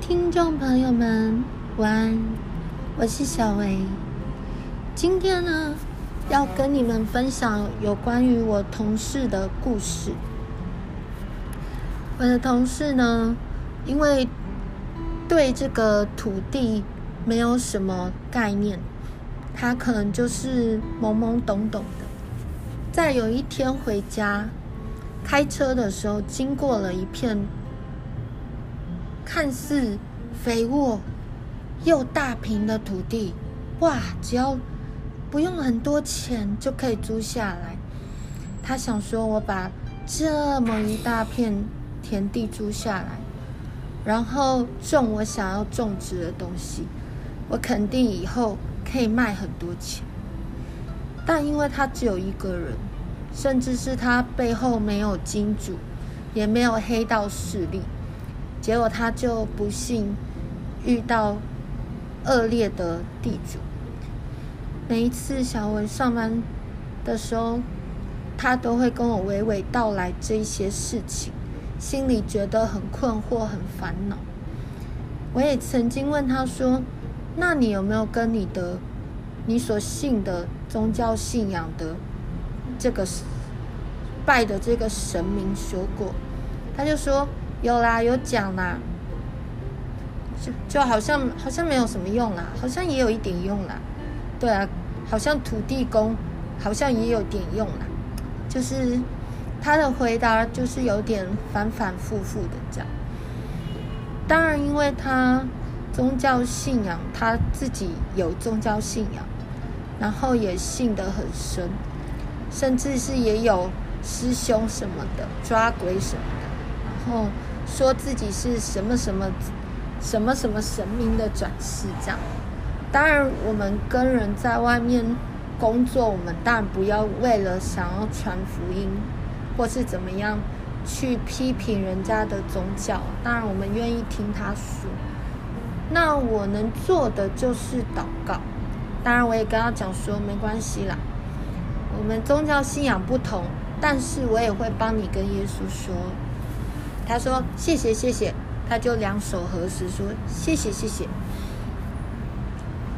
听众朋友们，晚安，我是小薇。今天呢，要跟你们分享有关于我同事的故事。我的同事呢，因为对这个土地没有什么概念，他可能就是懵懵懂懂的。在有一天回家，开车的时候经过了一片。看似肥沃又大平的土地，哇！只要不用很多钱就可以租下来。他想说：“我把这么一大片田地租下来，然后种我想要种植的东西，我肯定以后可以卖很多钱。”但因为他只有一个人，甚至是他背后没有金主，也没有黑道势力。结果他就不幸遇到恶劣的地主。每一次小文上班的时候，他都会跟我娓娓道来这些事情，心里觉得很困惑、很烦恼。我也曾经问他说：“那你有没有跟你的你所信的宗教信仰的这个拜的这个神明说过？”他就说。有啦，有讲啦，就就好像好像没有什么用啦，好像也有一点用啦，对啊，好像土地公好像也有点用啦，就是他的回答就是有点反反复复的这样。当然，因为他宗教信仰，他自己有宗教信仰，然后也信得很深，甚至是也有师兄什么的抓鬼什么的，然后。说自己是什么什么什么什么神明的转世，这样。当然，我们跟人在外面工作，我们当然不要为了想要传福音，或是怎么样去批评人家的宗教。当然，我们愿意听他说。那我能做的就是祷告。当然，我也跟他讲说，没关系啦，我们宗教信仰不同，但是我也会帮你跟耶稣说。他说：“谢谢，谢谢。”他就两手合十说：“谢谢，谢谢。”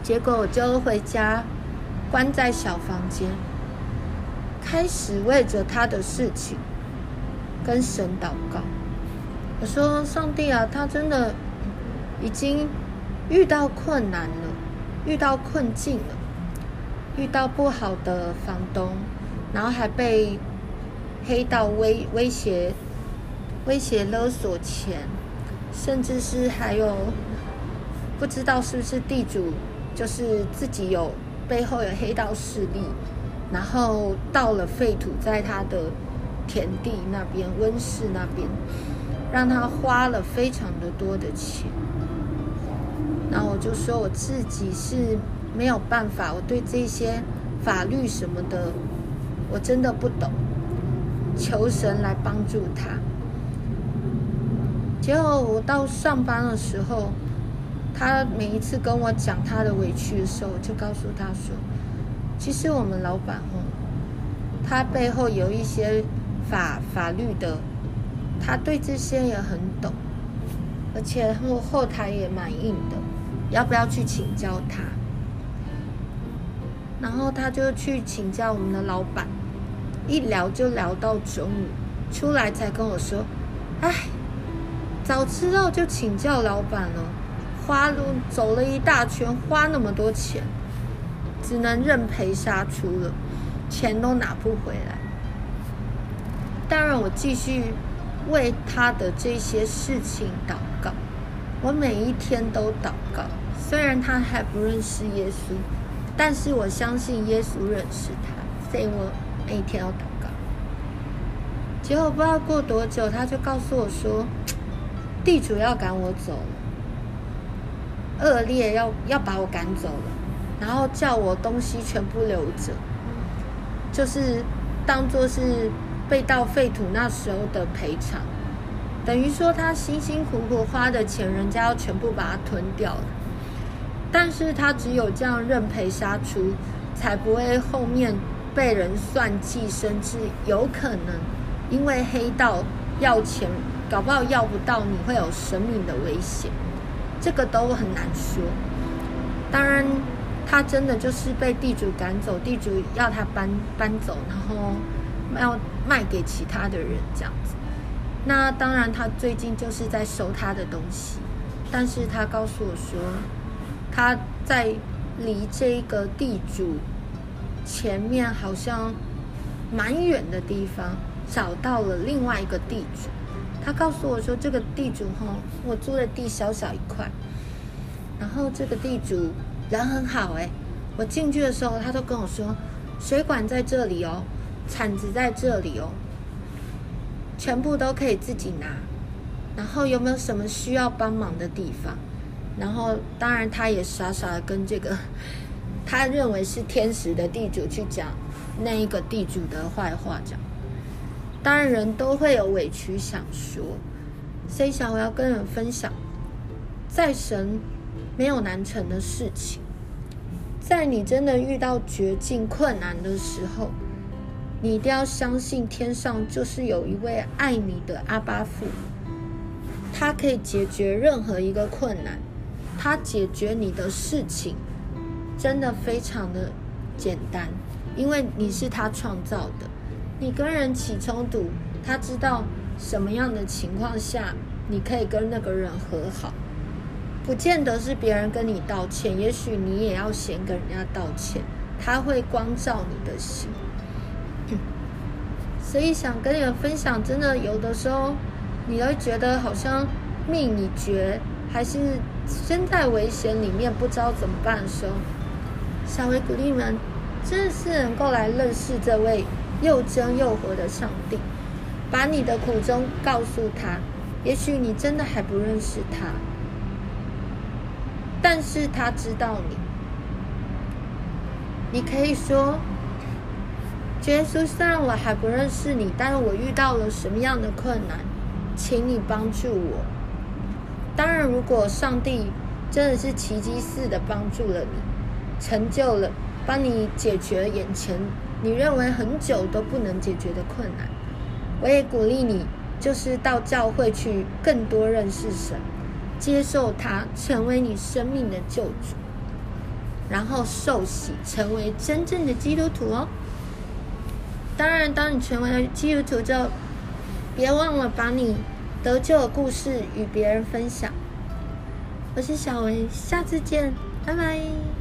结果我就回家，关在小房间，开始为着他的事情跟神祷告。我说：“上帝啊，他真的已经遇到困难了，遇到困境了，遇到不好的房东，然后还被黑道威威胁。”威胁勒索钱，甚至是还有不知道是不是地主，就是自己有背后有黑道势力，然后倒了废土在他的田地那边、温室那边，让他花了非常的多的钱。然后我就说我自己是没有办法，我对这些法律什么的，我真的不懂，求神来帮助他。结果我到上班的时候，他每一次跟我讲他的委屈的时候，我就告诉他说：“其实我们老板哦，他背后有一些法法律的，他对这些也很懂，而且后后台也蛮硬的，要不要去请教他？”然后他就去请教我们的老板，一聊就聊到中午，出来才跟我说：“哎。”早知道就请教老板了，花路走了一大圈，花那么多钱，只能认赔杀出了，钱都拿不回来。当然，我继续为他的这些事情祷告，我每一天都祷告。虽然他还不认识耶稣，但是我相信耶稣认识他，所以我每一天要祷告。结果不知道过多久，他就告诉我说。地主要赶我走了，恶劣要要把我赶走了，然后叫我东西全部留着，就是当做是被盗废土那时候的赔偿，等于说他辛辛苦苦花的钱，人家要全部把它吞掉了。但是他只有这样认赔杀出，才不会后面被人算计，甚至有可能因为黑道要钱。搞不好要不到，你会有生命的危险。这个都很难说。当然，他真的就是被地主赶走，地主要他搬搬走，然后要卖给其他的人这样子。那当然，他最近就是在收他的东西，但是他告诉我说，他在离这个地主前面好像蛮远的地方找到了另外一个地主。他告诉我说，这个地主哈，我租的地小小一块。然后这个地主人很好哎，我进去的时候，他都跟我说，水管在这里哦，铲子在这里哦，全部都可以自己拿。然后有没有什么需要帮忙的地方？然后当然他也傻傻的跟这个 他认为是天使的地主去讲那一个地主的坏话，讲。当然人都会有委屈想说，所以想我要跟人分享，在神。没有难成的事情，在你真的遇到绝境困难的时候，你一定要相信天上就是有一位爱你的阿爸父，他可以解决任何一个困难，他解决你的事情真的非常的简单，因为你是他创造的，你跟人起冲突，他知道什么样的情况下你可以跟那个人和好。不见得是别人跟你道歉，也许你也要先跟人家道歉。他会光照你的心，所以想跟你们分享，真的有的时候，你会觉得好像命已绝，还是身在危险里面，不知道怎么办的时候，小薇鼓励你们，真的是能够来认识这位又真又活的上帝，把你的苦衷告诉他。也许你真的还不认识他。但是他知道你，你可以说：“耶稣，虽然我还不认识你，但是我遇到了什么样的困难，请你帮助我。”当然，如果上帝真的是奇迹似的帮助了你，成就了，帮你解决眼前你认为很久都不能解决的困难，我也鼓励你，就是到教会去更多认识神。接受他成为你生命的救主，然后受洗成为真正的基督徒哦。当然，当你成为了基督徒之后，别忘了把你得救的故事与别人分享。我是小薇，下次见，拜拜。